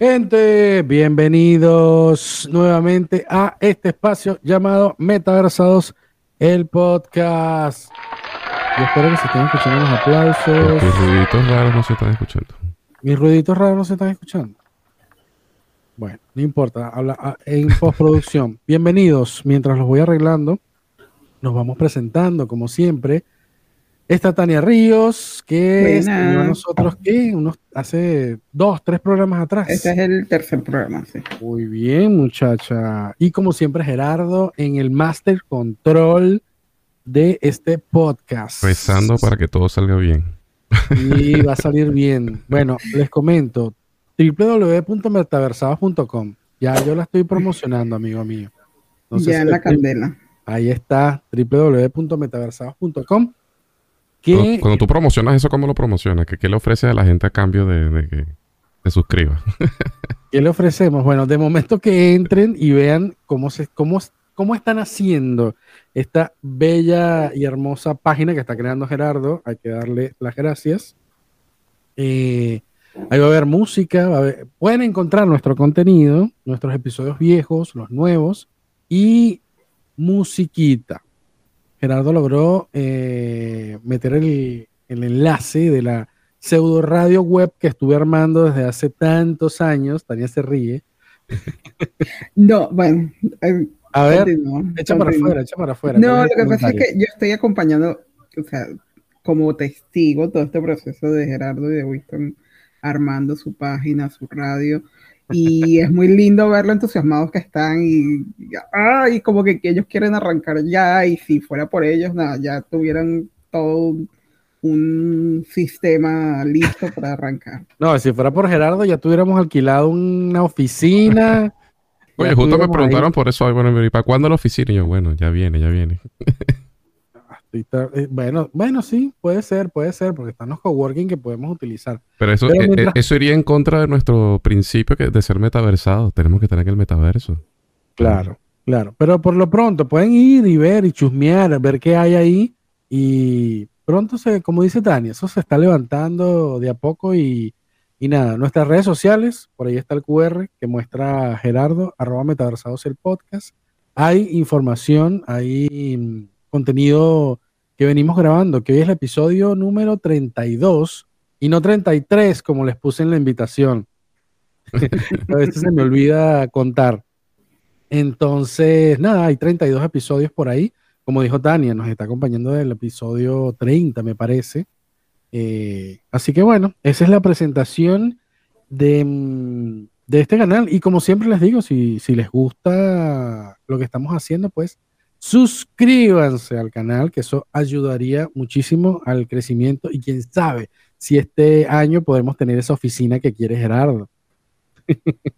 Gente, bienvenidos nuevamente a este espacio llamado Metaversados, el podcast. Yo espero que se estén escuchando los aplausos. Mis ruiditos raros no se están escuchando. Mis ruiditos raros no se están escuchando. Bueno, no importa. Habla, ah, en postproducción. Bienvenidos. Mientras los voy arreglando, nos vamos presentando, como siempre. Está Tania Ríos, que es nosotros que unos hace dos, tres programas atrás. Este es el tercer programa, sí. Muy bien, muchacha. Y como siempre, Gerardo en el Master Control de este podcast. Rezando para que todo salga bien. Y va a salir bien. Bueno, les comento, www.metaversados.com. Ya yo la estoy promocionando, amigo mío. ya en la candela. Ahí está, www.metaversados.com cuando, tú promocionas eso, ¿cómo lo promocionas? ¿Qué, le ofreces a la gente a cambio de, que se suscriba? ¿Qué le ofrecemos? Bueno, de momento que entren y vean cómo, se, cómo, cómo están haciendo esta bella y hermosa página que está creando Gerardo. Hay que darle las gracias. Eh, ahí va a haber música, pueden encontrar nuestro contenido, nuestros episodios viejos, los nuevos y musiquita. Gerardo logró eh, meter el, enlace de la pseudo radio web que estuve armando desde hace tantos años. Tania se ríe. No, bueno. Eh, a ver, echa para afuera, echa para afuera. No, lo que pasa es que yo estoy acompañando, o sea, como testigo todo este proceso de Gerardo y de Winston armando su página, su radio. Y es muy lindo ver lo entusiasmados que están y, y como que, ellos quieren arrancar ya y si fuera por ellos, nada, ya tuvieran todo un sistema listo para arrancar. No, si fuera por Gerardo ya tuviéramos alquilado una oficina. Oye, justo me preguntaron por eso, bueno, ¿y para cuándo la oficina? Y yo, bueno, ya viene, ya viene. Eh, bueno, bueno, sí, puede ser, puede ser, porque están los coworking que podemos utilizar. Pero eso, eh, eh, eso iría en contra de nuestro principio que de ser metaversados. Tenemos que tener el metaverso. Claro, claro. Pero por lo pronto pueden ir y ver y chusmear, ver qué hay ahí. Y pronto se, como dice Tania, eso se está levantando de a poco y, y nada, nuestras redes sociales, por ahí está el QR que muestra Gerardo, arroba metaversados el podcast. Hay información, hay contenido que venimos grabando, que hoy es el episodio número 32 y no 33 como les puse en la invitación. a veces se me olvida contar. Entonces, nada, hay 32 episodios por ahí. Como dijo Tania, nos está acompañando del episodio 30, me parece. Eh, así que bueno, esa es la presentación de, mm, de, este canal. Y como siempre les digo, si, si les gusta lo que estamos haciendo, pues suscríbanse al canal, que eso ayudaría muchísimo al crecimiento y quién sabe si este año podemos tener esa oficina que quiere Gerardo.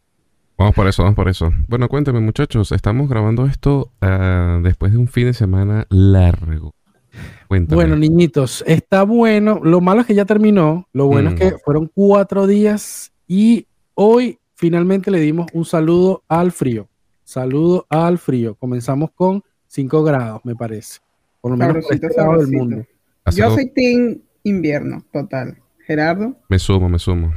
Vamos por eso, vamos por eso. Bueno, cuéntame muchachos, estamos grabando esto ah, después de un fin de semana largo. Cuéntame. Bueno, niñitos, está bueno. Lo malo es que ya terminó. Lo bueno es que mm. fueron cuatro días y hoy finalmente le dimos un saludo al frío. Saludo al frío. Comenzamos con 5 grados, me parece. Por lo menos por este lado del mundo. Yo soy team invierno, total. Gerardo. Me sumo, me sumo.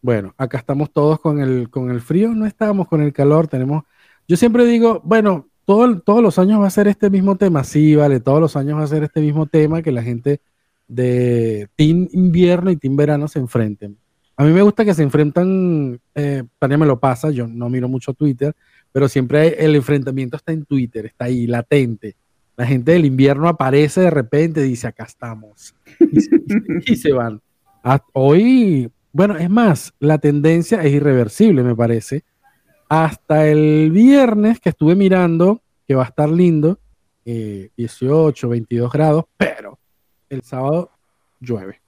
Bueno, acá estamos todos con el, con el frío, no estamos con el calor, tenemos... Yo siempre digo, bueno, todo, todos los años va a ser este mismo tema, sí, vale, todos los años va a ser este mismo tema que la gente de Team Invierno y Team Verano se enfrenten. A mí me gusta que se enfrentan, eh, Tania me lo pasa, yo no miro mucho Twitter, pero siempre el enfrentamiento está en Twitter, está ahí latente. La gente del invierno aparece de repente, dice, acá estamos. Y, se van. hoy, bueno, es más, la tendencia es irreversible, me parece. Hasta el viernes que estuve mirando, que va a estar lindo, 18, eh, 22 grados, pero el sábado llueve.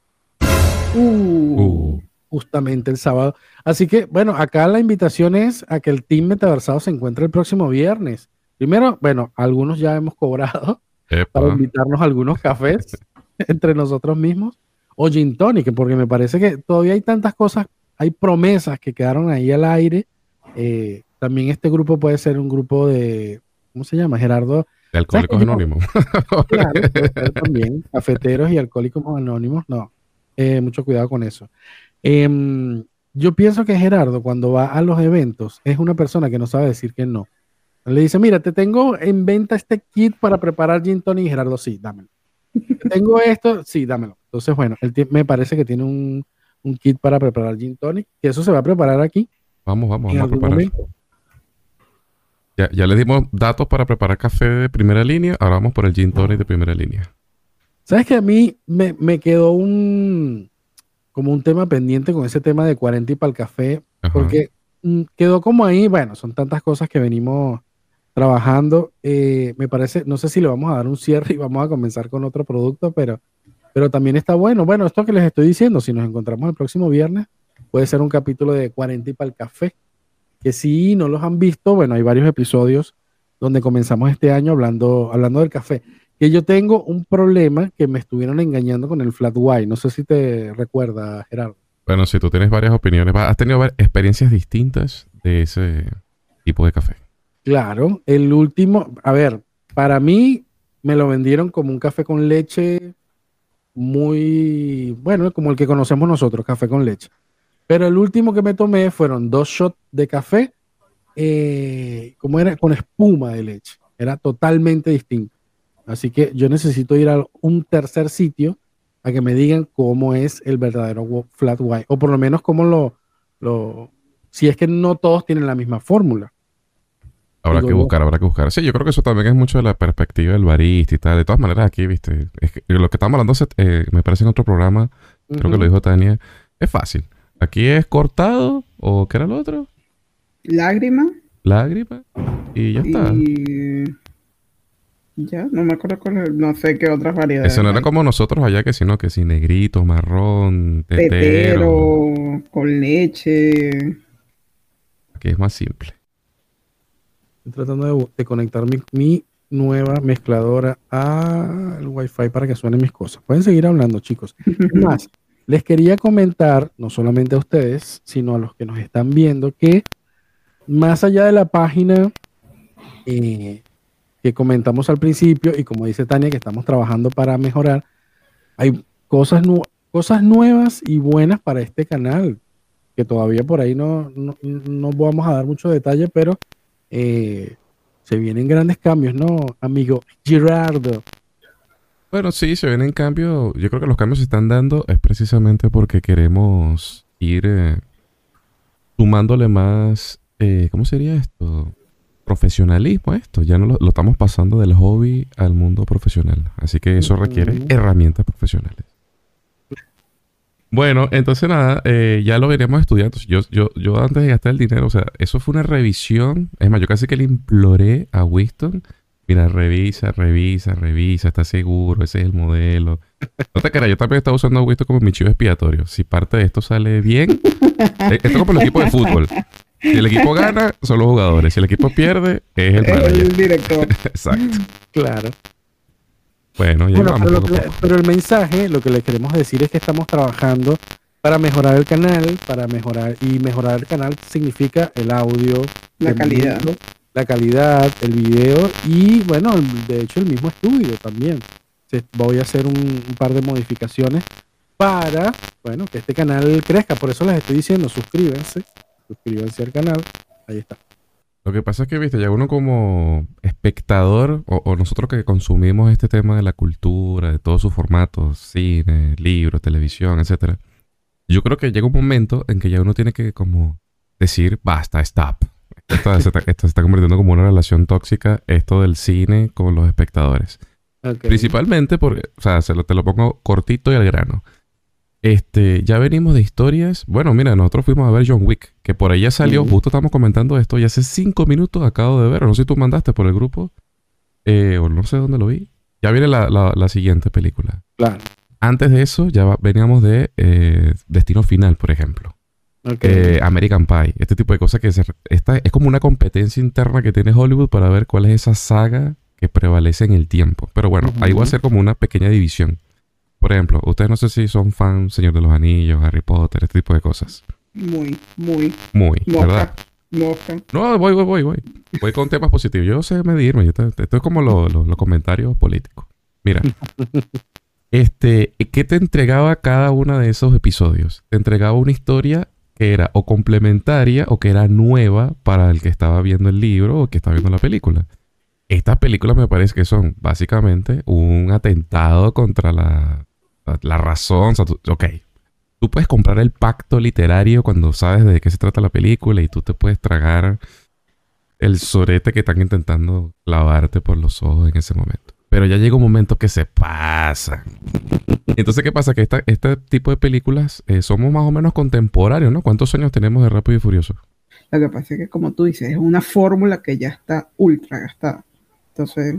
Uh. uh justamente el sábado. Así que, bueno, acá la invitación es a que el Team Metaversado se encuentre el próximo viernes. Primero, bueno, algunos ya hemos cobrado para invitarnos a algunos cafés entre nosotros mismos o gin tonic, porque me parece que todavía hay tantas cosas, hay promesas que quedaron ahí al aire. Eh, también este grupo puede ser un grupo de, ¿cómo se llama? Gerardo. De alcohólicos anónimos. Claro, también, cafeteros y alcohólicos anónimos, no. Eh, mucho cuidado con eso. Em, yo pienso que Gerardo, cuando va a los eventos, es una persona que no sabe decir que no. Le dice, mira, te tengo en venta este kit para preparar gin tonic y Gerardo, sí, dámelo. tengo esto, sí, dámelo. Entonces, bueno, él me parece que tiene un, kit para preparar gin tonic, que eso se va a preparar aquí. Vamos, vamos, vamos a preparar. Ya, ya le dimos datos para preparar café de primera línea, ahora vamos por el gin tonic de primera línea. ¿Sabes que a mí me, me quedó un como un tema pendiente con ese tema de 40 y para el café? Porque mm, quedó como ahí, bueno, son tantas cosas que venimos trabajando. Eh, me parece, no sé si le vamos a dar un cierre y vamos a comenzar con otro producto, pero, pero también está bueno. Bueno, esto que les estoy diciendo, si nos encontramos el próximo viernes, puede ser un capítulo de 40 y para el café. Que si no los han visto, bueno, hay varios episodios donde comenzamos este año hablando, hablando del café. Que yo tengo un problema que me estuvieron engañando con el flat white. No sé si te recuerda, Gerardo. Bueno, si tú tienes varias opiniones, has tenido experiencias distintas de ese tipo de café. Claro, el último, a ver, para mí me lo vendieron como un café con leche muy, bueno, como el que conocemos nosotros, café con leche. Pero el último que me tomé fueron dos shots de café, eh, como era con espuma de leche. Era totalmente distinto. Así que yo necesito ir a un tercer sitio a que me digan cómo es el verdadero flat white, o por lo menos cómo lo, lo si es que no todos tienen la misma fórmula. Habrá que buscar, habrá que buscar. Sí, yo creo que eso también es mucho de la perspectiva del barista y tal. De todas maneras, aquí, viste, es que lo que estamos hablando, eh, me parece en otro programa, creo que lo dijo Tania, es fácil. Aquí es cortado, o ¿qué era lo otro? Lágrima. Lágrima, y ya está. Y... Ya, no me acuerdo cuál, no sé qué otras variedades. Eso no era como nosotros allá, que sino que si negrito, marrón, tetero. tetero con leche. Aquí es más simple. Estoy tratando de, conectar mi, nueva mezcladora al Wi-Fi para que suenen mis cosas. Pueden seguir hablando, chicos. Más, les quería comentar, no solamente a ustedes, sino a los que nos están viendo, que más allá de la página eh, que comentamos al principio, y como dice Tania, que estamos trabajando para mejorar, hay cosas, cosas nuevas y buenas para este canal, que todavía por ahí no, no, no vamos a dar mucho detalle, pero eh, se vienen grandes cambios, ¿no, amigo Gerardo? Bueno, sí, se vienen cambios. Yo creo que los cambios se están dando es precisamente porque queremos ir eh, sumándole más, eh, ¿cómo sería esto? Profesionalismo esto. Ya no lo, estamos pasando del hobby al mundo profesional. Así que eso requiere herramientas profesionales. Bueno, entonces nada, eh, ya lo veremos estudiando. Yo, yo, yo antes de gastar el dinero, o sea, eso fue una revisión. Es más, yo casi que le imploré a Winston. Mira, revisa, revisa, revisa, está seguro, ese es el modelo. No te creas, yo también estaba usando a Winston como mi chivo expiatorio. Si parte de esto sale bien, esto es como el equipo de fútbol. Si el equipo gana, son los jugadores. Si el equipo pierde, es el. El director. Exacto. Claro. Bueno, pero, el mensaje, lo que le queremos decir es que estamos trabajando para mejorar el canal, para mejorar, y mejorar el canal significa el audio, la calidad. la calidad, el video y bueno, de hecho el mismo estudio también. Voy a hacer un, par de modificaciones para, bueno, que este canal crezca. Por eso les estoy diciendo, suscríbanse, suscríbanse al canal. Ahí está. Lo que pasa es que, viste, ya uno como espectador, o, nosotros que consumimos este tema de la cultura, de todos sus formatos, cine, libros, televisión, etcétera, yo creo que llega un momento en que ya uno tiene que como decir, basta, stop. Esto, se, está, convirtiendo como una relación tóxica, esto del cine con los espectadores. Principalmente porque, o sea, se lo, te lo pongo cortito y al grano. Este, ya venimos de historias. Bueno, mira, nosotros fuimos a ver John Wick, que por ahí ya salió, justo estamos comentando esto, y hace cinco minutos acabo de ver, no sé si tú mandaste por el grupo, eh, o no sé dónde lo vi. Ya viene la, siguiente película. Claro. Antes de eso, ya veníamos de eh, Destino Final, por ejemplo. Eh, American Pie, este tipo de cosas que se, esta, es como una competencia interna que tiene Hollywood para ver cuál es esa saga que prevalece en el tiempo. Pero bueno, ahí va a ser como una pequeña división. Por ejemplo, ustedes no sé si son fan Señor de los Anillos, Harry Potter, este tipo de cosas. Muy, muy. Muy, ¿verdad? No, voy, voy, voy, voy. Voy con temas positivos. Yo sé medirme. Esto, es como los comentarios políticos. Mira. este, ¿qué te entregaba cada uno de esos episodios? Te entregaba una historia que era o complementaria o que era nueva para el que estaba viendo el libro o que estaba viendo la película. Estas películas me parece que son básicamente un atentado contra la, la, razón. O sea, ok, tú puedes comprar el pacto literario cuando sabes de qué se trata la película y tú te puedes tragar el sorete que están intentando clavarte por los ojos en ese momento. Pero ya llega un momento que se pasa. Entonces, ¿qué pasa? Que este tipo de películas eh, somos más o menos contemporáneos, ¿no? ¿Cuántos años tenemos de Rápido y Furioso? Lo que pasa es que, como tú dices, es una fórmula que ya está ultra gastada. Entonces,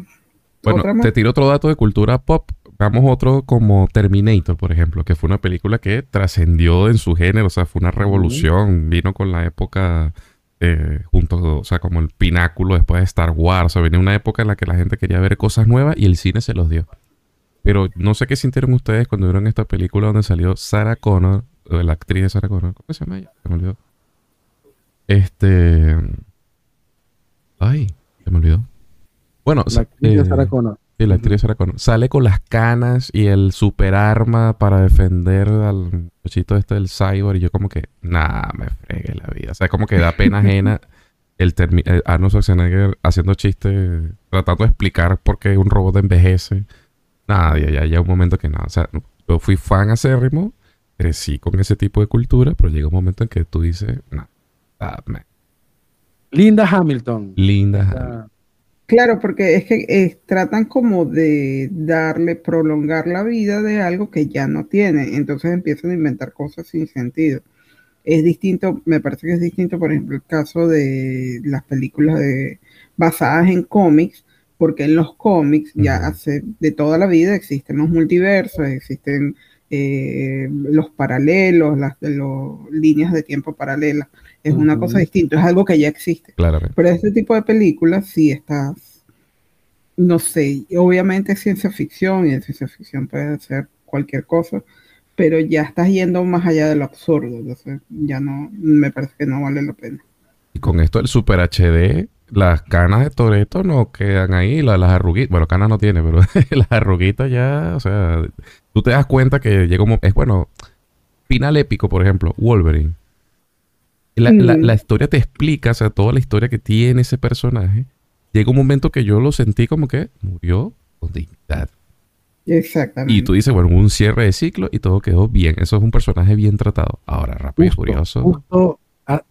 bueno, te tiro otro dato de cultura pop. Veamos otro como Terminator, por ejemplo, que fue una película que trascendió en su género, o sea, fue una revolución, vino con la época eh, junto, o sea, como el pináculo después de Star Wars. O sea, venía una época en la que la gente quería ver cosas nuevas y el cine se los dio. Pero no sé qué sintieron ustedes cuando vieron esta película donde salió Sarah Connor, la actriz de Sarah Connor. ¿Cómo se llama ella? Se me olvidó. Este. Ay, se me olvidó. Bueno, la actriz de Sarah eh, Connor. Sí, la actriz Sarah Connor. Sale con las canas y el super arma para defender al muchachito este del cyborg. Y yo, como que, nah, me fregué la vida. O sea, como que da pena ajena el eh, Arnold Schwarzenegger haciendo chistes, tratando de explicar por qué un robot envejece. Nada, ya, ya, un momento que no. O sea, yo fui fan acérrimo, crecí con ese tipo de cultura, pero llega un momento en que tú dices, no, Linda Hamilton. Linda Hamilton. Claro, porque es que eh, tratan como de darle, prolongar la vida de algo que ya no tiene. Entonces empiezan a inventar cosas sin sentido. Es distinto, me parece que es distinto, por ejemplo, el caso de las películas de, basadas en cómics, porque en los cómics ya hace de toda la vida existen los multiversos, existen eh, los paralelos, las de líneas de tiempo paralelas. Es una cosa distinta, es algo que ya existe. Pero este tipo de películas sí estás, no sé, obviamente es ciencia ficción y en ciencia ficción puede ser cualquier cosa, pero ya estás yendo más allá de lo absurdo, entonces ya no, me parece que no vale la pena. Y con esto el Super HD, las canas de Toreto no quedan ahí, las, arruguitas, bueno, canas no tiene, pero las arruguitas ya, o sea, tú te das cuenta que llega un es bueno, final épico, por ejemplo, Wolverine. La, la, historia te explica, o sea, toda la historia que tiene ese personaje. Llega un momento que yo lo sentí como que murió con dignidad. Exactamente. Y tú dices, bueno, un cierre de ciclo y todo quedó bien. Eso es un personaje bien tratado. Ahora, rápido y furioso. Justo Ah,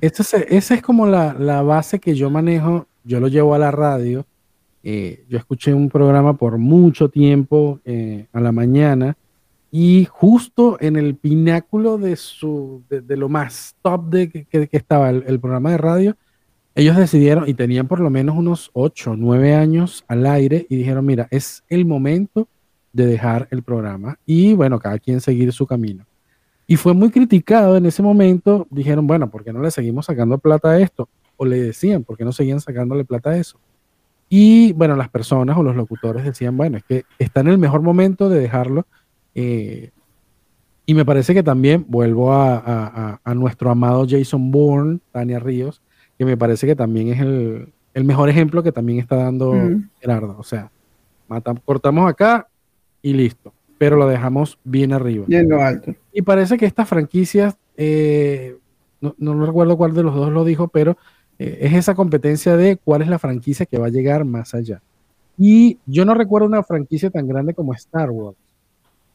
esa es, como la, base que yo manejo, yo lo llevo a la radio. Eh, yo escuché un programa por mucho tiempo eh, a la mañana y justo en el pináculo de, su, de, lo más top de que, estaba el, programa de radio, ellos decidieron y tenían por lo menos unos 8, 9 años al aire y dijeron, mira, es el momento de dejar el programa y bueno, cada quien seguir su camino. Y fue muy criticado en ese momento. Dijeron, bueno, ¿por qué no le seguimos sacando plata a esto? O le decían, ¿por qué no seguían sacándole plata a eso? Y bueno, las personas o los locutores decían, bueno, es que está en el mejor momento de dejarlo. Eh, y me parece que también vuelvo a, nuestro amado Jason Bourne, Tania Ríos, que me parece que también es el, mejor ejemplo que también está dando Gerardo. O sea, cortamos acá y listo pero lo dejamos bien arriba. Bien lo alto. Y parece que estas franquicias, eh, no, no, recuerdo cuál de los dos lo dijo, pero eh, es esa competencia de cuál es la franquicia que va a llegar más allá. Y yo no recuerdo una franquicia tan grande como Star Wars.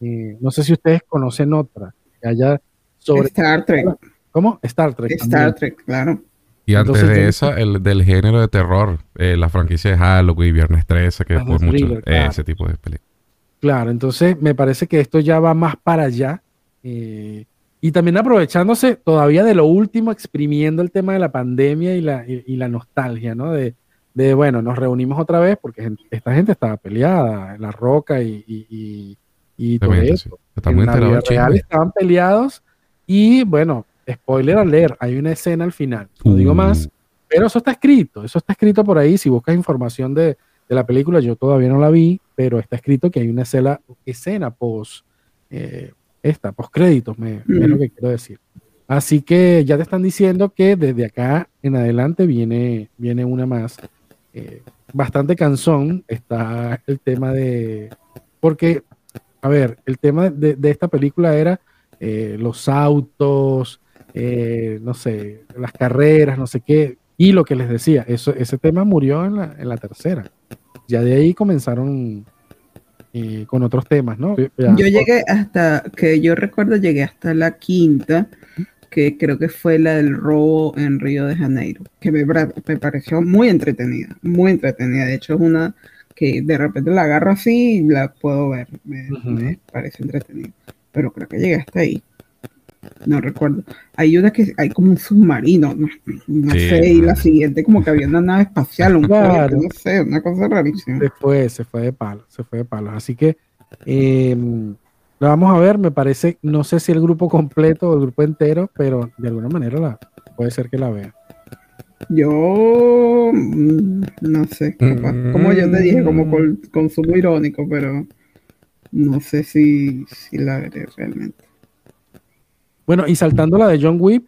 Eh, no sé si ustedes conocen otra que haya sobre Star Trek. ¿Cómo? Star Trek. Star Trek, claro. Y antes de esa, el del género de terror, la franquicia de Halloween, Viernes 13, que es por mucho, ese tipo de películas. Claro, entonces me parece que esto ya va más para allá. Eh, y también aprovechándose todavía de lo último, exprimiendo el tema de la pandemia y la, y, la nostalgia, ¿no? De, de, bueno, nos reunimos otra vez porque esta gente estaba peleada, La Roca y, y, todo eso. en la vida real estaban peleados y, bueno, spoiler al leer, hay una escena al final, no digo más, uh. pero eso está escrito, eso está escrito por ahí, si buscas información de, de la película, yo todavía no la vi, pero está escrito que hay una escena, escena post, eh, esta, post créditos, me, es lo que quiero decir. Así que ya te están diciendo que desde acá en adelante viene, viene una más. Eh, bastante cansón está el tema de, porque, a ver, el tema de, esta película era eh, los autos, eh, no sé, las carreras, no sé qué. Y lo que les decía, eso, ese tema murió en la, en la tercera. Ya de ahí comenzaron eh, con otros temas, ¿no? yo llegué hasta, que yo recuerdo, llegué hasta la quinta, que creo que fue la del robo en Río de Janeiro, que me, me pareció muy entretenida, muy entretenida. De hecho, es una que de repente la agarro así y la puedo ver. Me, me parece entretenida. Pero creo que llegué hasta ahí no recuerdo. Hay una que hay como un submarino, no, sé, y la siguiente como que había una nave espacial, un claro. no sé, una cosa rarísima. Después se fue de palo, se fue de palo. Así que eh, la vamos a ver, me parece, no sé si el grupo completo o el grupo entero, pero de alguna manera la, puede ser que la vea. Yo mm, no sé, como yo te dije, como con consumo irónico, pero no sé si, si la veré realmente. Bueno, y saltando la de John Wick,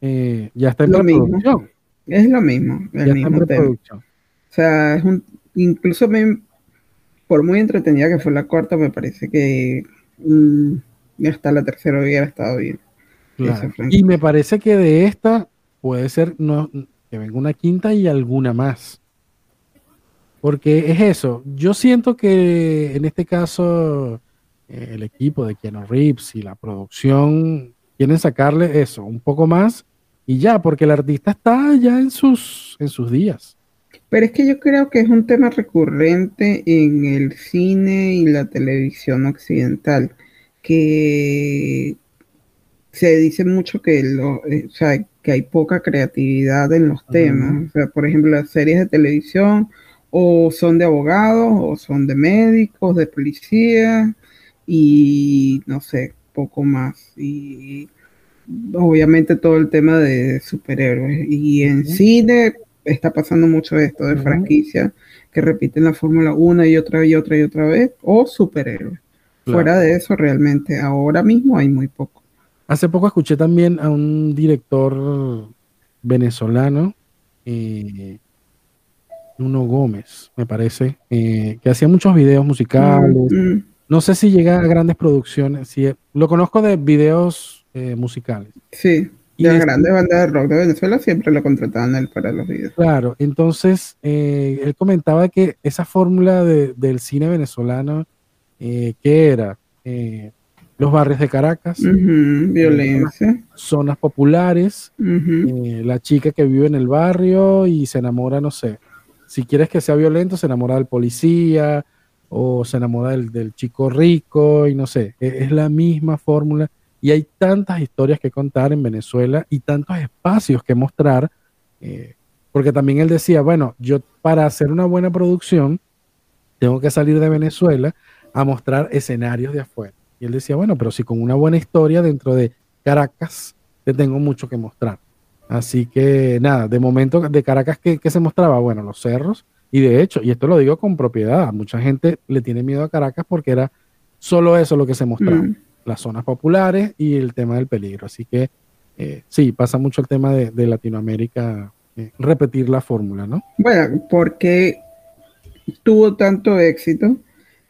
eh, ya está en lo preproducción. Es lo mismo, el mismo O sea, es un, incluso por muy entretenida que fue la cuarta, me parece que mm, hasta la tercera hubiera estado bien. Y me parece que de esta puede ser no, que venga una quinta y alguna más. Porque es eso, yo siento que en este caso eh, el equipo de Keanu Reeves y la producción quieren sacarle eso, un poco más y ya, porque el artista está ya en sus, en sus días. Pero es que yo creo que es un tema recurrente en el cine y la televisión occidental, que se dice mucho que, lo, eh, que hay poca creatividad en los temas. O sea, por ejemplo, las series de televisión o son de abogados o son de médicos, de policía y no sé, poco más. Y obviamente todo el tema de superhéroes. Y en cine está pasando mucho esto de franquicia que repiten la fórmula una y otra y otra y otra vez, o superhéroes. Fuera de eso, realmente ahora mismo hay muy poco. Hace poco escuché también a un director venezolano, eh, Uno Gómez, me parece, eh, que hacía muchos videos musicales. Mm, mm. No sé si llega a grandes producciones. Si, lo conozco de videos eh, musicales. Sí, y las grandes bandas de rock de Venezuela siempre lo contrataban él para los videos. Claro, entonces eh, él comentaba que esa fórmula del cine venezolano, eh, que era los barrios de Caracas, violencia, zonas populares, la chica que vive en el barrio y se enamora, no sé, si quieres que sea violento, se enamora del policía, o se enamora del, chico rico y no sé, e, es, la misma fórmula. Y hay tantas historias que contar en Venezuela y tantos espacios que mostrar, eh, porque también él decía, bueno, yo para hacer una buena producción tengo que salir de Venezuela a mostrar escenarios de afuera. Y él decía, bueno, pero si con una buena historia dentro de Caracas, te tengo mucho que mostrar. Así que nada, de momento de Caracas, ¿qué, qué se mostraba? Bueno, los cerros, y de hecho, y esto lo digo con propiedad, mucha gente le tiene miedo a Caracas porque era solo eso lo que se mostraba, mm. las zonas populares y el tema del peligro. Así que eh, sí, pasa mucho el tema de, Latinoamérica, eh, repetir la fórmula, ¿no? Bueno, porque tuvo tanto éxito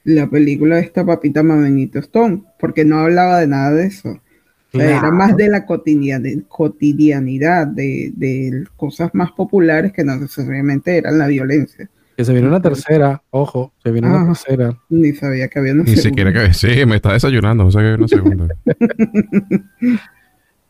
la película de esta papita Mamenito Stone, porque no hablaba de nada de eso. Era más de la cotidianidad, de, de, cosas más populares que no necesariamente eran la violencia. Que se viene una tercera, ojo, se viene una tercera. Ni sabía que había una Ni siquiera que, sí, me está desayunando, o sea que había una segunda.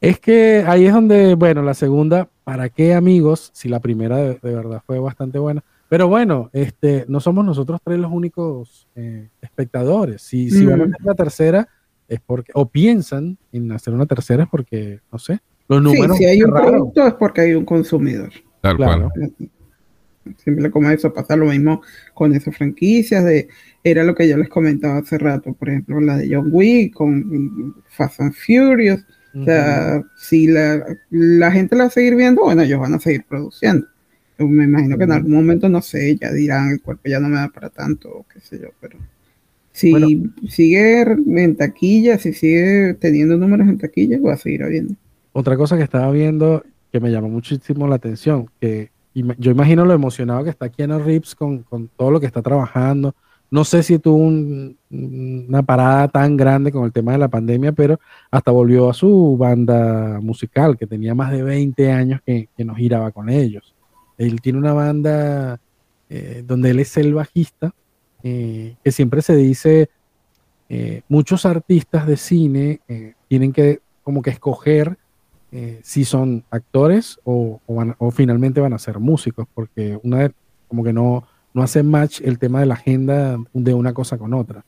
es que ahí es donde, bueno, la segunda, ¿para qué amigos? Si la primera de, verdad fue bastante buena. Pero bueno, este, no somos nosotros tres los únicos eh, espectadores. Si, si van a hacer la tercera, es porque, o piensan en hacer una tercera es porque, no sé, los números. si hay un producto es porque hay un consumidor. Tal claro. Simple como eso, pasa lo mismo con esas franquicias de, era lo que yo les comentaba hace rato, por ejemplo, la de John Wick con Fast and Furious. O sea, si la, la, gente la va a seguir viendo, bueno, ellos van a seguir produciendo. Me imagino que en algún momento, no sé, ya dirán, el cuerpo ya no me da para tanto, o qué sé yo, pero si sigue en taquilla, si sigue teniendo números en taquilla, va a seguir habiendo. Otra cosa que estaba viendo que me llamó muchísimo la atención, que yo imagino lo emocionado que está Keanu Reeves con, con todo lo que está trabajando, no sé si tuvo una parada tan grande con el tema de la pandemia, pero hasta volvió a su banda musical, que tenía más de 20 años que, que no giraba con ellos. Él tiene una banda eh, donde él es el bajista, eh, que siempre se dice, eh, muchos artistas de cine tienen que como que escoger si son actores o, finalmente van a ser músicos, porque una vez como que no, no hace match el tema de la agenda de una cosa con otra.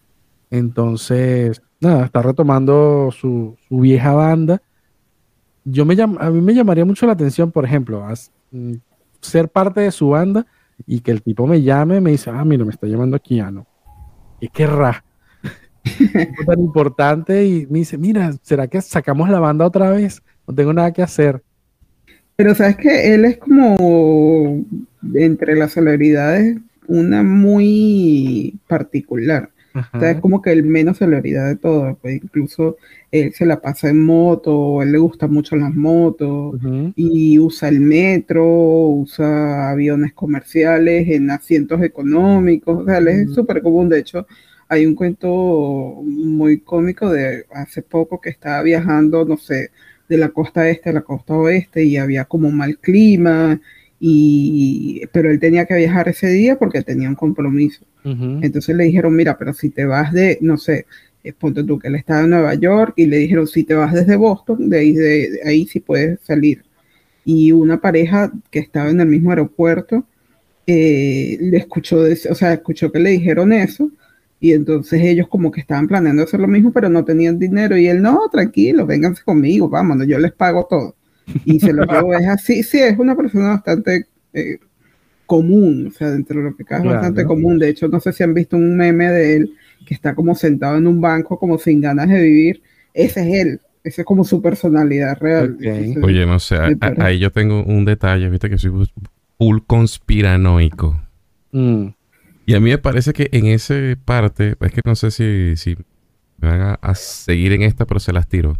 Entonces, nada, está retomando su, vieja banda. Yo me a mí me llamaría mucho la atención, por ejemplo, mm, ser parte de su banda y que el tipo me llame, me dice, ah, mira, me está llamando Keanu. ¿Qué querrá? tan importante y me dice, mira, ¿será que sacamos la banda otra vez? No tengo nada que hacer. Pero sabes que él es como entre las celebridades una muy particular. Es como que el menos celebridad de todo. Pues incluso él se la pasa en moto, él le gustan mucho las motos y usa el metro, usa aviones comerciales en asientos económicos. O sea, él es súper común. De hecho, hay un cuento muy cómico de hace poco que estaba viajando, no sé, de la costa este a la costa oeste y había como mal clima y, pero él tenía que viajar ese día porque tenía un compromiso. Entonces le dijeron, mira, pero si te vas de, no sé, eh, ponte tú que él estaba en Nueva York y le dijeron, si te vas desde Boston, de ahí, de, ahí sí puedes salir. Y una pareja que estaba en el mismo aeropuerto, eh, le escuchó, o sea, escuchó que le dijeron eso. Y entonces ellos como que estaban planeando hacer lo mismo, pero no tenían dinero. Y él, no, tranquilo, vénganse conmigo, vámonos, yo les pago todo y se lo llevó. Es así, sí, es una persona bastante eh, común, o sea, dentro de lo que cae es bastante común. De hecho, no sé si han visto un meme de él que está como sentado en un banco, como sin ganas de vivir. Ese es él. Esa es como su personalidad real. Oye, no sé, ahí yo tengo un detalle, viste que soy full conspiranoico. Mm. Y a mí me parece que en esa parte, es que no sé si, si me van a seguir en esta, pero se las tiro.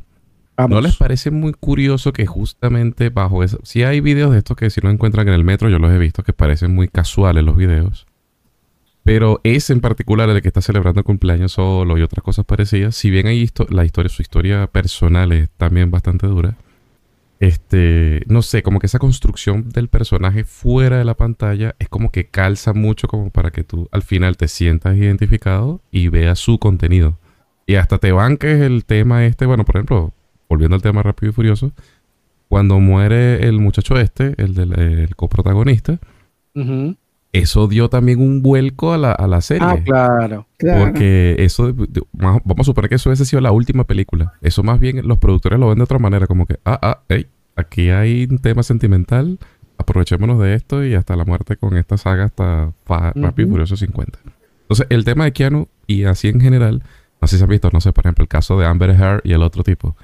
¿No les parece muy curioso que justamente bajo eso... Si hay videos de estos que si lo encuentran en el metro, yo los he visto que parecen muy casuales los videos. Pero ese en particular, el que está celebrando el cumpleaños solo y otras cosas parecidas, si bien hay la historia, su historia personal es también bastante dura, este, no sé, como que esa construcción del personaje fuera de la pantalla es como que calza mucho como para que tú al final te sientas identificado y veas su contenido. Y hasta te banques el tema este, bueno, por ejemplo, volviendo al tema rápido y furioso, cuando muere el muchacho este, el del coprotagonista, eso dio también un vuelco a la, a la serie. Ah, claro. Porque eso, vamos a suponer que eso hubiese sido la última película. Eso más bien los productores lo ven de otra manera, como que, ah, ah, hey, aquí hay un tema sentimental, aprovechémonos de esto y hasta la muerte con esta saga hasta Rápido y Furioso 50. Entonces, el tema de Keanu y así en general, no sé si se han visto, no sé, por ejemplo, el caso de Amber Heard y el otro tipo.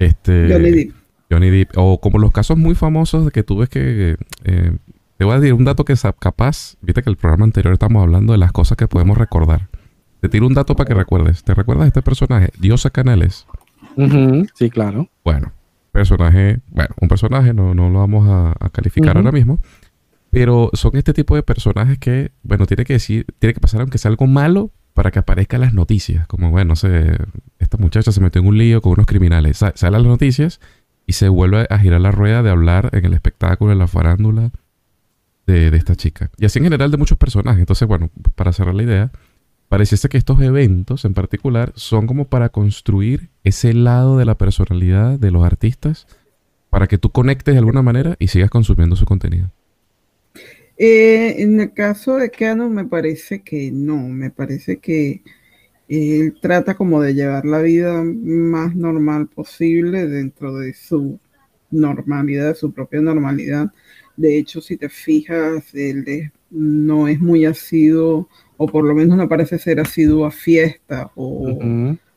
Este, Johnny Depp. Johnny Depp. O como los casos muy famosos de que tú ves que... Eh, te voy a decir un dato que es capaz... Viste que el programa anterior estamos hablando de las cosas que podemos recordar. Te tiro un dato para que recuerdes. ¿Te recuerdas este personaje? Diosa Canales. Sí, claro. Bueno, personaje... Bueno, un personaje, no, no lo vamos a, calificar ahora mismo. Pero son este tipo de personajes que, bueno, tiene que decir, tiene que pasar aunque sea algo malo para que aparezcan las noticias. Como, bueno, sé, esta muchacha se metió en un lío con unos criminales. salen las noticias y se vuelve a girar la rueda de hablar en el espectáculo, en la farándula de, esta chica. Y así en general de muchos personajes. Entonces, bueno, para cerrar la idea, pareciese que estos eventos en particular son como para construir ese lado de la personalidad de los artistas para que tú conectes de alguna manera y sigas consumiendo su contenido. Eh, en el caso de Keanu me parece que no, me parece que él trata como de llevar la vida más normal posible dentro de su normalidad, de su propia normalidad. De hecho, si te fijas, él no es muy asiduo, o por lo menos no parece ser asiduo a fiestas o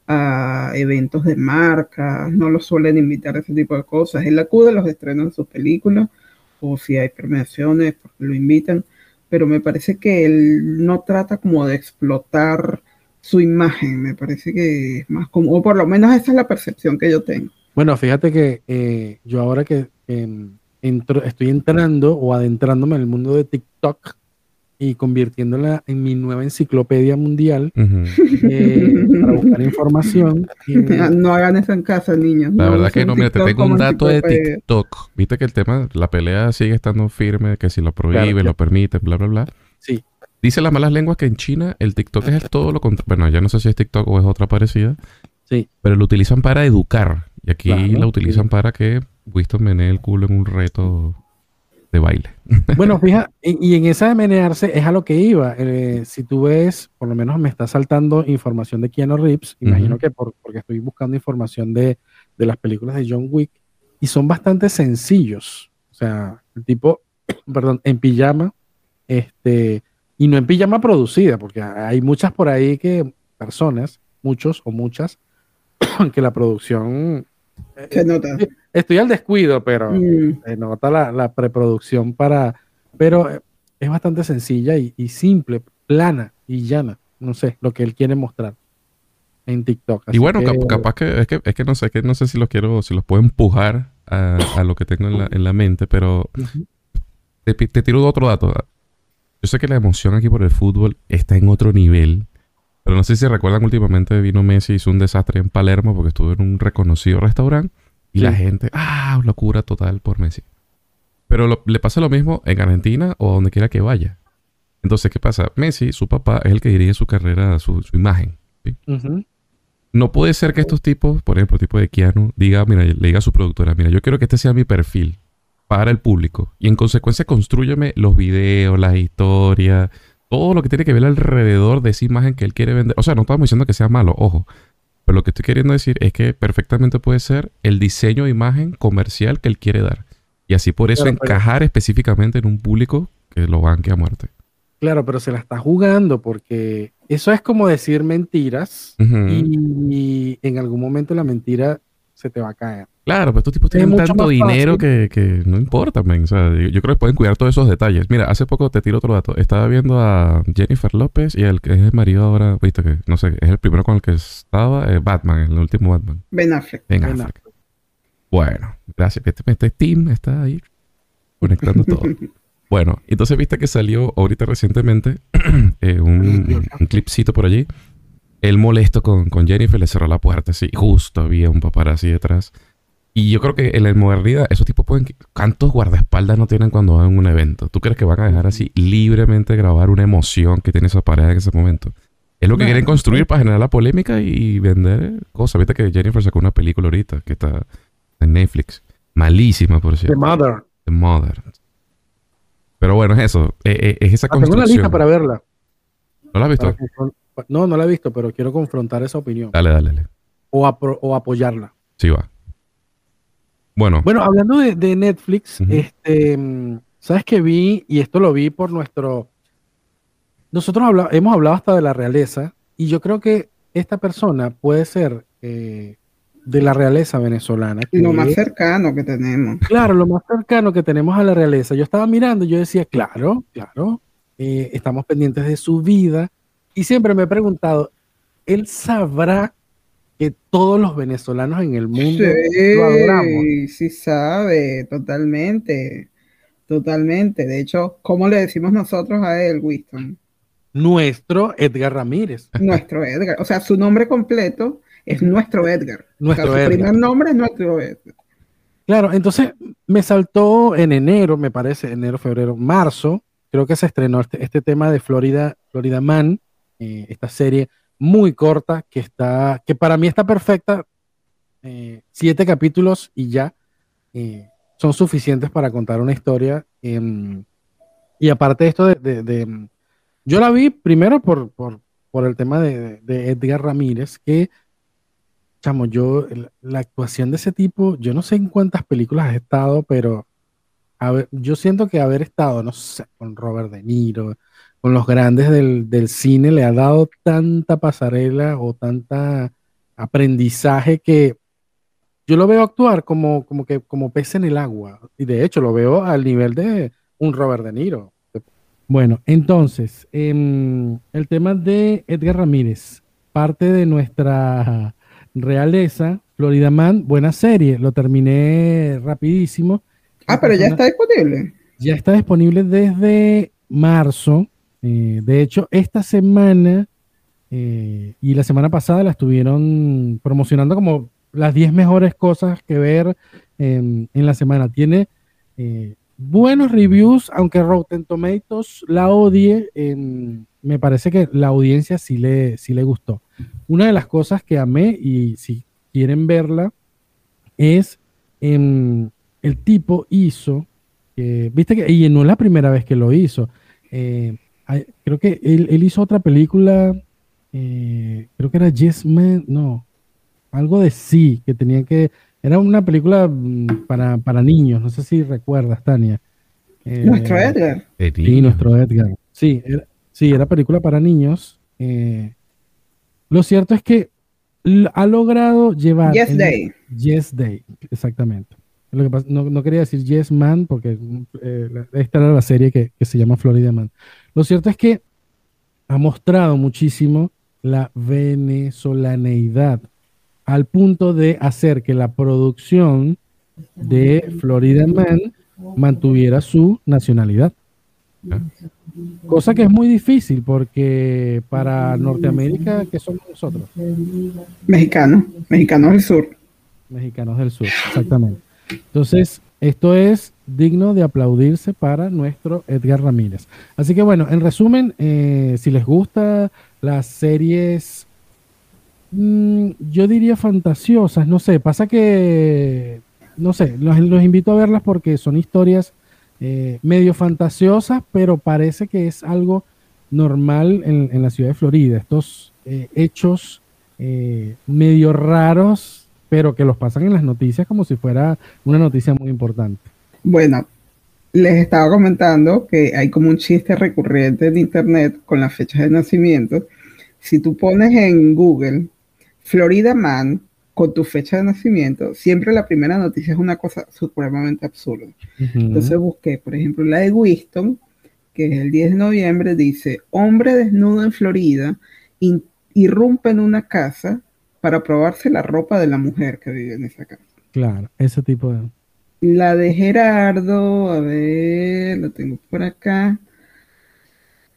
a eventos de marca, no lo suelen invitar a ese tipo de cosas. Él acude a los estrenos de sus películas o si hay premiaciones, porque lo invitan, pero me parece que él no trata como de explotar su imagen, me parece que es más como, o por lo menos esa es la percepción que yo tengo. Bueno, fíjate que eh, yo ahora que estoy entrando o adentrándome en el mundo de TikTok, y convirtiéndola en mi nueva enciclopedia mundial eh, para buscar información. Eh, No hagan eso en casa, niños. La No verdad que no, mira, te tengo un dato de. TikTok. Viste que el tema, la pelea sigue estando firme, que si lo prohíbe, Claro, lo permite, bla, bla, bla. sí, Dice las malas lenguas que en China el TikTok es todo lo contrario. Bueno, ya no sé si es TikTok o es otra parecida, sí. pero lo utilizan para educar. Y aquí Claro, la utilizan sí. para que Winston menee el culo en un reto de baile. Bueno, fíjate, y, y en esa de menearse es a lo que iba. Eh, si tú ves, por lo menos me está saltando información de Keanu Reeves, imagino que por- porque estoy buscando información de, de las películas de John Wick, y son bastante sencillos. O sea, el tipo, perdón, en pijama, este, y no en pijama producida, porque hay muchas por ahí que, personas, muchos o muchas, que la producción, Se nota. estoy al descuido, pero Mm. se nota la, la preproducción para, pero eh, es bastante sencilla y, y simple, plana y llana, no sé, lo que él quiere mostrar en TikTok. Y bueno, que- cap- capaz que es, que es que no sé, que no sé si lo quiero, si los puedo empujar a, a lo que tengo en la, en la mente, pero te tiro otro dato. Yo sé que la emoción aquí por el fútbol está en otro nivel, pero no sé si recuerdan últimamente vino Messi, hizo un desastre en Palermo porque estuvo en un reconocido restaurante y Sí. la gente, ah, locura total por Messi. Pero lo- le pasa lo mismo en Argentina o donde quiera que vaya. Entonces, ¿qué pasa? Messi, su papá, es el que dirige su carrera, su, su imagen. No puede ser que estos tipos, por ejemplo, el tipo de Keanu, diga, mira, le diga a su productora, mira, yo quiero que este sea mi perfil para el público. Y en consecuencia, construyeme los videos, las historias, todo lo que tiene que ver alrededor de esa imagen que él quiere vender. O sea, no estamos diciendo que sea malo, ojo. Pero lo que estoy queriendo decir es que perfectamente puede ser el diseño de imagen comercial que él quiere dar. Y así por eso Claro, pero- encajar específicamente en un público que lo banque a muerte. Claro, pero se la está jugando porque eso es como decir mentiras Ujú. y en algún momento la mentira se te va a caer. Claro, pero estos tipos tienen tanto dinero que, que no importa, men. O sea, yo, yo creo que pueden cuidar todos esos detalles. Mira, hace poco te tiro otro dato. Estaba viendo a Jennifer López y el que es el marido ahora, viste que, no sé, es el primero con el que estaba, eh, Batman, el último Batman. Ben Affleck. Ben Ben Affleck. Bueno, gracias. Este, este team está ahí conectando todo. Bueno, entonces viste que salió ahorita recientemente eh, un, un clipcito por allí. Él molesto con, con Jennifer le cerró la puerta así. Justo había un paparazzi detrás. Y yo creo que en la modernidad, esos tipos pueden... ¿Cuántos guardaespaldas no tienen cuando van a un evento? ¿Tú crees que van a dejar así libremente grabar una emoción que tiene esa pareja en ese momento? Es lo que No, quieren construir para generar la polémica y vender cosas. Viste que Jennifer sacó una película ahorita que está en Netflix. Malísima, por The cierto. Mother. The Mother. Pero bueno, es eso. eh, eh, Es, esa Ah, tengo una construcción. lista para verla. ¿No la has visto? No, no la he visto, pero quiero confrontar esa opinión Dale, dale, dale. o apoyarla. Sí va. Bueno, Bueno, hablando de, de Netflix, este, sabes que vi, y esto lo vi por nuestro. Nosotros hemos hablado hasta de la realeza, y yo creo que esta persona puede ser eh, de la realeza venezolana. que Lo más es- cercano que tenemos. Claro, lo más cercano que tenemos a la realeza. Yo estaba mirando y yo decía, claro, claro, eh, estamos pendientes de su vida. Y siempre me he preguntado, ¿él sabrá que todos los venezolanos en el mundo lo adoramos? Sí, sí sabe, totalmente. Totalmente. De hecho, ¿cómo le decimos nosotros a él, Winston? Nuestro Edgar Ramírez. Nuestro Edgar. O sea, su nombre completo es nuestro Edgar. Nuestro o sea, su Edgar. primer nombre es nuestro Edgar. Claro, entonces me saltó en enero, me parece, enero, febrero, marzo, creo que se estrenó este, este tema de Florida, Florida Man, eh, esta serie muy corta que está, que para mí está perfecta, eh, siete capítulos y ya eh, son suficientes para contar una historia. em, y aparte esto de, de- de- yo la vi primero por, por, por el tema de, Edgar Ramírez, que Chamo, yo, la actuación de ese tipo, yo no sé en cuántas películas ha estado, pero yo siento que haber estado, no sé, con Robert De Niro, con los grandes del, del cine, le ha dado tanta pasarela o tanta aprendizaje que yo lo veo actuar como, como que como pez en el agua. Y de hecho, lo veo al nivel de un Robert De Niro. Bueno, entonces, em, el tema de Edgar Ramírez, parte de nuestra realeza, Florida Man, buena serie, lo terminé rapidísimo. Ah, pero ya está disponible. Ya está disponible desde marzo Eh, de hecho, esta semana eh, y la semana pasada la estuvieron promocionando como las 10 mejores cosas que ver en, la semana. Tiene eh, buenos reviews, aunque Rotten Tomatoes la odie, me parece que la audiencia sí le, sí le gustó. Una de las cosas que amé, y si quieren verla, es em, el tipo hizo, viste que, y no es la primera vez que lo hizo, creo que él, hizo otra película, eh, creo que era Yes Man, no, algo de sí, que tenía que, era una película mm, para, para niños, no sé si recuerdas, Tania. Eh, nuestro Edgar. Sí, nuestro Edgar. Sí, era, sí, era película para niños. Eh, lo cierto es que ha logrado llevar... Yes Day. Yes Day, exactamente. Lo que no, quería decir Yes Man porque eh, esta era la serie que, que se llama Florida Man. Lo cierto es que ha mostrado muchísimo la venezolaneidad al punto de hacer que la producción de Florida Man mantuviera su nacionalidad. Cosa que es muy difícil porque para Norteamérica, ¿qué somos nosotros? Mexicanos, mexicanos del sur. Mexicanos del sur, exactamente. Entonces, esto es digno de aplaudirse para nuestro Edgar Ramírez. Así que bueno, en resumen, eh, si les gusta las series Mm, yo diría fantasiosas, no sé, pasa que, no sé, los, invito a verlas porque son historias eh, medio fantasiosas, pero parece que es algo normal en, la ciudad de Florida, estos eh, hechos medio raros, pero que los pasan en las noticias como si fuera una noticia muy importante. Bueno, les estaba comentando que hay como un chiste recurrente en internet con las fechas de nacimiento. Si tú pones en Google Florida Man, con tu fecha de nacimiento, siempre la primera noticia es una cosa supremamente absurda. Entonces busqué, por ejemplo, la de Winston, que es el 10 de noviembre, dice, hombre desnudo en Florida irrumpe en una casa para probarse la ropa de la mujer que vive en esa casa. Claro, ese tipo de... La de Gerardo, a ver, lo tengo por acá,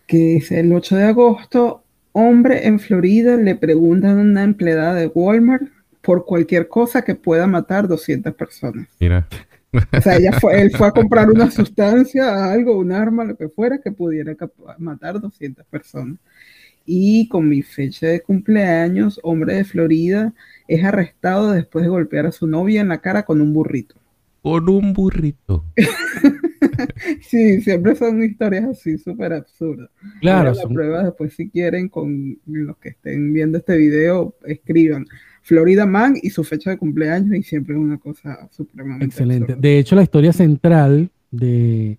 que es el 8 de agosto, Hombre en Florida le preguntan a una empleada de Walmart por cualquier cosa que pueda matar 200 personas. Mira. O sea, ella fue, él fue a comprar una sustancia, algo, un arma, lo que fuera, que pudiera matar 200 personas. Y con mi fecha de cumpleaños, hombre de Florida es arrestado después de golpear a su novia en la cara con un burrito. Con un burrito. sí, siempre son historias así súper absurdas. Claro. La prueba después si quieren con los que estén viendo este video, escriban Florida Man y su fecha de cumpleaños y siempre es una cosa supremamente Excelente. De hecho, la historia central de,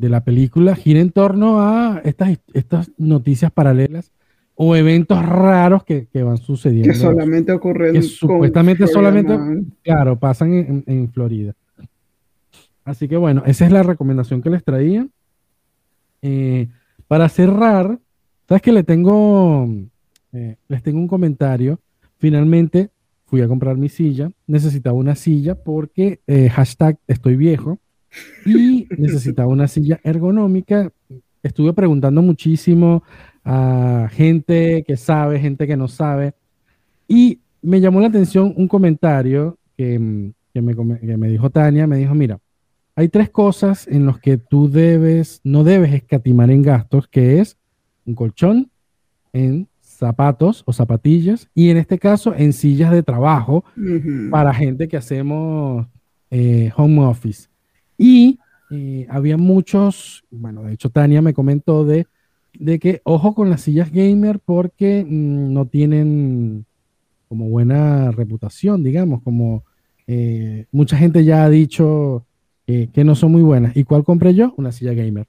la película gira en torno a estas, estas noticias paralelas o eventos raros que, van sucediendo. Que solamente ocurren. Que supuestamente solamente, claro, pasan en Florida. Así que bueno, esa es la recomendación que les traía. Eh, para cerrar, ¿sabes que le tengo, eh, les tengo un comentario? Finalmente fui a comprar mi silla. Necesitaba una silla porque eh, hashtag estoy viejo y necesitaba una silla ergonómica. Estuve preguntando muchísimo a gente que sabe, gente que no sabe. Y me llamó la atención un comentario que, que, me, que me dijo Tania. Me dijo, mira, hay tres cosas en las que tú debes, no debes escatimar en gastos, que es un colchón, en zapatos o zapatillas, y en este caso en sillas de trabajo para gente que hacemos eh, home office. Y eh, había muchos, bueno, de hecho Tania me comentó de, de que ojo con las sillas gamer porque mm, no tienen como buena reputación, digamos, como eh, mucha gente ya ha dicho que no son muy buenas. ¿Y cuál compré yo? Una silla gamer.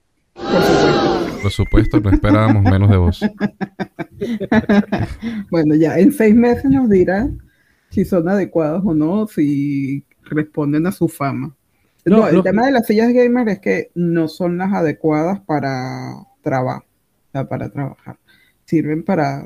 Por supuesto, no esperábamos menos de vos. bueno, ya en seis meses nos dirá si son adecuadas o no, si responden a su fama. No, el tema de las sillas gamer es que no son las adecuadas para trabajo, para trabajar. Sirven para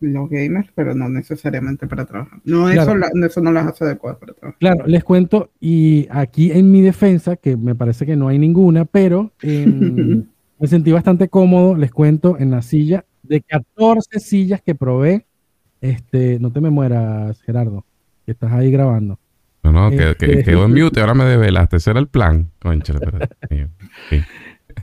los gamers, pero no necesariamente para trabajar. No, eso, eso no las hace adecuadas para trabajar. Claro, les cuento, y aquí en mi defensa, que me parece que no hay ninguna, pero me sentí bastante cómodo, les cuento, en la silla. De 14 sillas que probé, este, no te me mueras, Gerardo, que estás ahí grabando. No, no, que, este, quedó en mute, ahora me develaste, ese era el plan. Conchale, sí.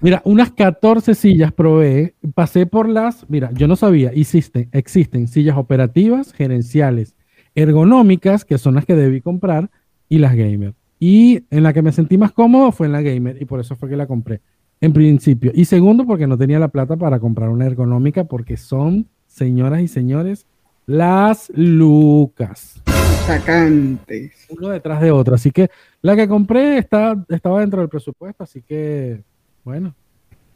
Mira, unas 14 sillas probé, pasé por las, mira, yo no sabía, existen, existen sillas operativas, gerenciales, ergonómicas, que son las que debí comprar, y las gamer. Y en la que me sentí más cómodo fue en la gamer, y por eso fue que la compré, en principio. Y segundo, porque no tenía la plata para comprar una ergonómica, porque son, señoras y señores, las lucas. Sacantes. Uno detrás de otro. Así que la que compré está, estaba dentro del presupuesto, así que bueno.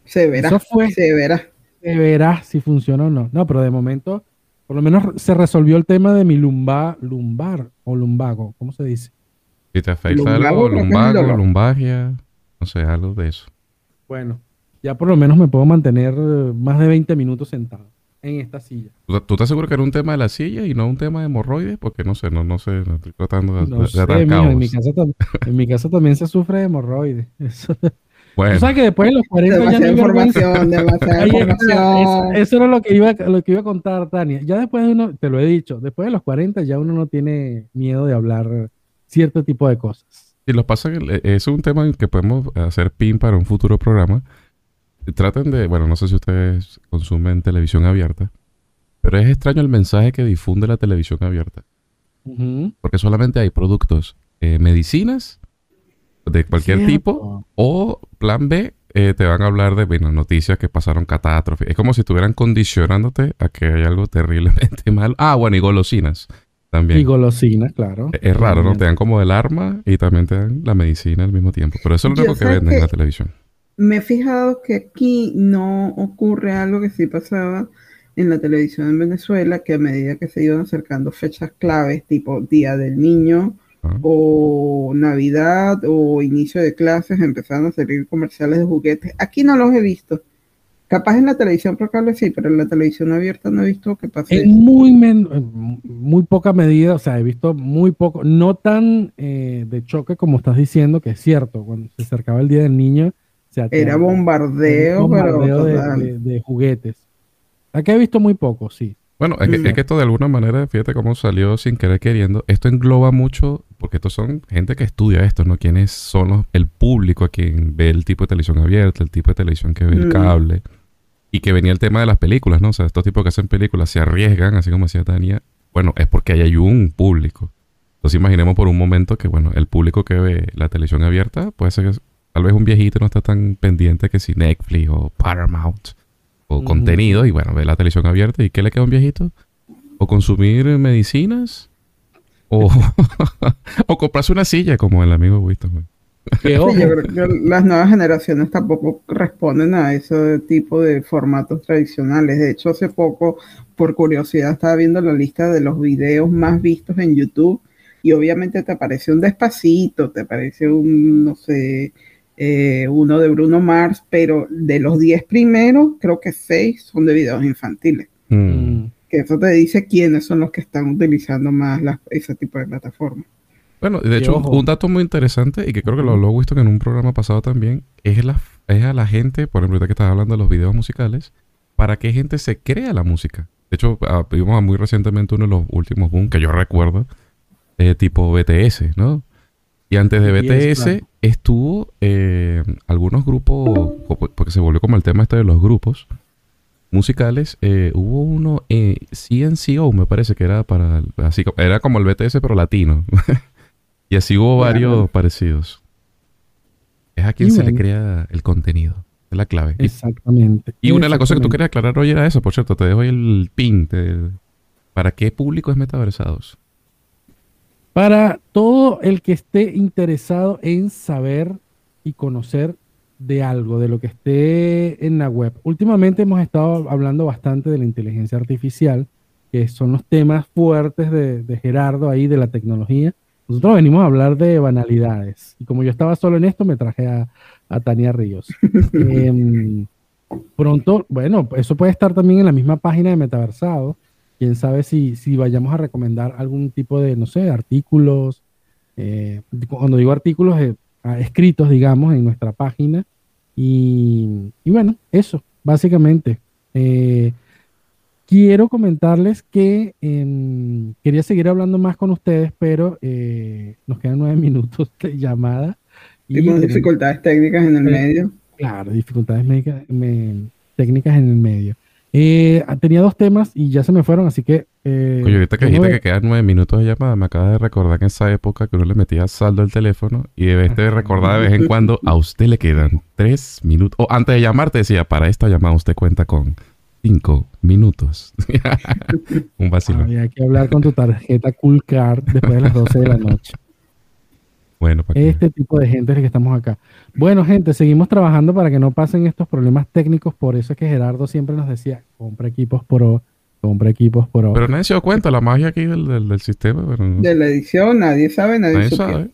Se verá. Se verá. Se verá si funciona o no. No, pero de momento, por lo menos se resolvió el tema de mi lumbar, lumbar o lumbago, ¿cómo se dice? Si te afecta algo, lumbago, lumbagia, no sé, algo de eso. Bueno, ya por lo menos me puedo mantener eh, más de 20 minutos sentado en esta silla. ¿Tú estás seguro que era un tema de la silla y no un tema de hemorroides? Porque no sé, no, no sé, no estoy tratando de, no sé, en, mi casa, en mi casa también se sufre de hemorroides. Eso, bueno. O sea que después de los 40 ya no información, demasiada información. Eso, era lo que, iba, lo que iba a contar, Tania. Ya después de uno, te lo he dicho, después de los 40 ya uno no tiene miedo de hablar cierto tipo de cosas. Y lo pasa que es un tema que podemos hacer pin para un futuro programa. Traten de, bueno, no sé si ustedes consumen televisión abierta, pero es extraño el mensaje que difunde la televisión abierta. Porque solamente hay productos, eh, medicinas de cualquier tipo o plan B eh, te van a hablar de bueno, noticias que pasaron catástrofe. Es como si estuvieran condicionándote a que hay algo terriblemente malo. Ah, bueno, y golosinas también. Y golosinas, claro. Es, raro, ¿no? Te dan como el arma y también te dan la medicina al mismo tiempo. Pero eso es lo único que venden en la televisión. Me he fijado que aquí no ocurre algo que sí pasaba en la televisión en Venezuela, que a medida que se iban acercando fechas claves, tipo Día del Niño, o Navidad o inicio de clases empezaron a salir comerciales de juguetes. Aquí no los he visto. Capaz en la televisión por cable sí, pero en la televisión abierta no he visto que pase. En muy, muy poca medida, o sea, he visto muy poco, no tan eh, de choque como estás diciendo, que es cierto, cuando se acercaba el Día del Niño, era bombardeo, de, juguetes. Aquí he visto muy poco, sí. Bueno, es que, es que, esto de alguna manera, fíjate cómo salió sin querer queriendo, esto engloba mucho porque estos son gente que estudia esto, ¿no? ¿Quiénes son los, el público a quien ve el tipo de televisión abierta, el tipo de televisión que ve el mm. cable? Y que venía el tema de las películas, ¿no? O sea, estos tipos que hacen películas se arriesgan, así como decía Tania. Bueno, es porque hay un público. Entonces imaginemos por un momento que, bueno, el público que ve la televisión abierta puede ser que tal vez un viejito no está tan pendiente que si Netflix o Paramount o contenido y, bueno, ve la televisión abierta. ¿Y qué le queda a un viejito? O consumir medicinas o, o comprarse una silla como el amigo Winston. yo creo que las nuevas generaciones tampoco responden a ese tipo de formatos tradicionales. De hecho, hace poco, por curiosidad, estaba viendo la lista de los videos más vistos en YouTube y obviamente te aparece un despacito, te aparece un, no sé, eh, uno de Bruno Mars, pero de los 10 primeros, creo que 6 son de videos infantiles. Mm que eso te dice quiénes son los que están utilizando más ese tipo de plataformas. Bueno, de hecho, un dato muy interesante y que creo que lo, he visto en un programa pasado también, es, la, es a la gente, por ejemplo, que estás hablando de los videos musicales, para qué gente se crea la música. De hecho, vimos muy recientemente uno de los últimos boom que yo recuerdo, eh, tipo BTS, ¿no? Y antes de BTS estuvo eh, algunos grupos, porque se volvió como el tema este de los grupos, musicales, eh, hubo uno, eh, CNCO, me parece que era para, así era como el BTS pero latino. y así hubo varios parecidos. Es a quien se le crea el contenido. Es la clave. Exactamente. Y una de las cosas que tú querías aclarar hoy era eso, por cierto, te dejo ahí el pin. ¿Para qué público es Metaversados? Para todo el que esté interesado en saber y conocer de algo, de lo que esté en la web. Últimamente hemos estado hablando bastante de la inteligencia artificial, que son los temas fuertes de, Gerardo ahí de la tecnología. Nosotros venimos a hablar de banalidades. Y como yo estaba solo en esto, me traje a, Tania Ríos. Em, pronto, bueno, eso puede estar también en la misma página de Metaversado. Quién sabe si, si vayamos a recomendar algún tipo de, no sé, artículos. Eh, cuando digo artículos, eh, escritos, digamos, en nuestra página Y, y bueno, eso, básicamente. Eh, quiero comentarles que em, quería seguir hablando más con ustedes, pero nos quedan nueve minutos de llamada. Y dificultades técnicas en el medio. Claro, dificultades médicas, técnicas en el medio. Eh, tenía dos temas y ya se me fueron, así que. Eh, Oye, ahorita que dijiste que quedan nueve minutos de llamada, me acaba de recordar que en esa época que uno le metía saldo al teléfono y debes de recordar de vez en cuando a usted le quedan tres minutos. O antes de llamarte decía, para esta llamada usted cuenta con cinco minutos. Un vacilo. Había que hablar con tu tarjeta Cool Card después de las 12 de la noche. Bueno, este tipo de gente es el que estamos acá. Bueno, gente, seguimos trabajando para que no pasen estos problemas técnicos. Por eso es que Gerardo siempre nos decía, compra equipos Pro, compra equipos Pro. Pero nadie se dio cuenta, la magia aquí del, del, sistema. De la edición, nadie sabe, nadie, sabe.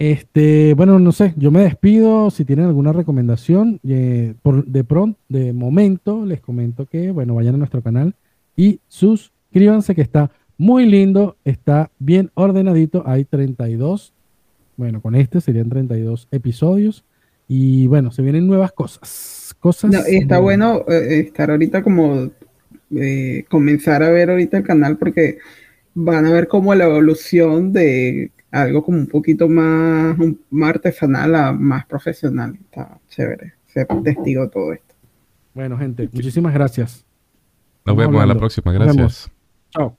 Este, bueno, no sé, yo me despido. Si tienen alguna recomendación, eh, por, de pronto, de momento, les comento que, bueno, vayan a nuestro canal y suscríbanse, que está muy lindo, está bien ordenadito. Hay 32 bueno, con este serían 32 episodios. Y bueno, se vienen nuevas cosas. cosas está bueno eh, estar ahorita como eh, comenzar a ver ahorita el canal porque van a ver como la evolución de algo como un poquito más, más artesanal a más profesional. Está chévere ser testigo de todo esto. Bueno, gente, muchísimas gracias. Nos vemos a la próxima. Gracias. Chao.